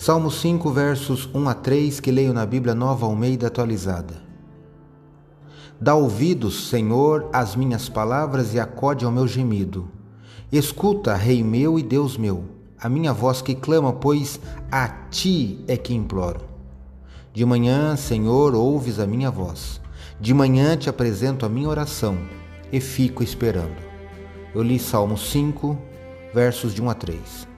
Salmo 5, versos 1 a 3, que leio na Bíblia Nova Almeida atualizada. Dá ouvidos, Senhor, às minhas palavras e acode ao meu gemido. Escuta, Rei meu e Deus meu, a minha voz que clama, pois a ti é que imploro. De manhã, Senhor, ouves a minha voz. De manhã te apresento a minha oração e fico esperando. Eu li Salmo 5, versos de 1 a 3.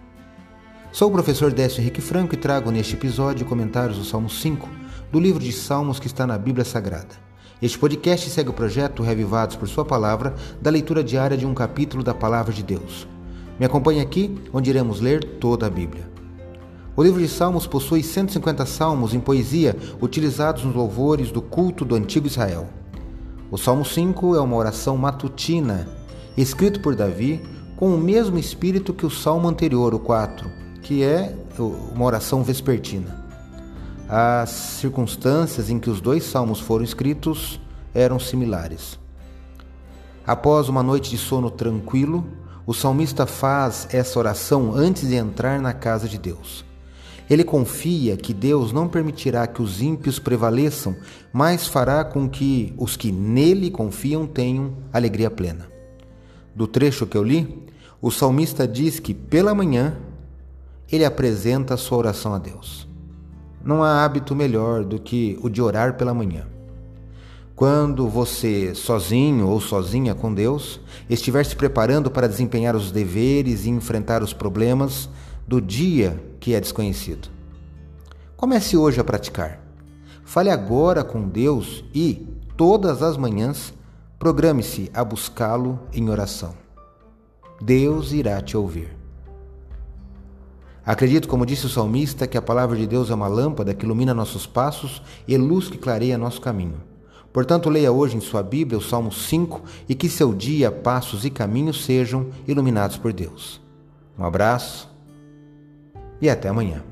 Sou o professor Décio Henrique Franco e trago neste episódio comentários do Salmo 5 do livro de Salmos que está na Bíblia Sagrada. Este podcast segue o projeto Revivados por Sua Palavra, da leitura diária de um capítulo da Palavra de Deus. Me acompanhe aqui, onde iremos ler toda a Bíblia. O livro de Salmos possui 150 salmos em poesia utilizados nos louvores do culto do antigo Israel. O Salmo 5 é uma oração matutina, escrito por Davi com o mesmo espírito que o salmo anterior, o 4, que é uma oração vespertina. As circunstâncias em que os dois salmos foram escritos eram similares. Após uma noite de sono tranquilo, o salmista faz essa oração antes de entrar na casa de Deus. Ele confia que Deus não permitirá que os ímpios prevaleçam, mas fará com que os que nele confiam tenham alegria plena. Do trecho que eu li, o salmista diz que pela manhã ele apresenta sua oração a Deus. Não há hábito melhor do que o de orar pela manhã. Quando você, sozinho ou sozinha com Deus, estiver se preparando para desempenhar os deveres e enfrentar os problemas do dia que é desconhecido. Comece hoje a praticar. Fale agora com Deus e, todas as manhãs, programe-se a buscá-lo em oração. Deus irá te ouvir. Acredito, como disse o salmista, que a palavra de Deus é uma lâmpada que ilumina nossos passos e luz que clareia nosso caminho. Portanto, leia hoje em sua Bíblia o Salmo 5 e que seu dia, passos e caminhos sejam iluminados por Deus. Um abraço e até amanhã.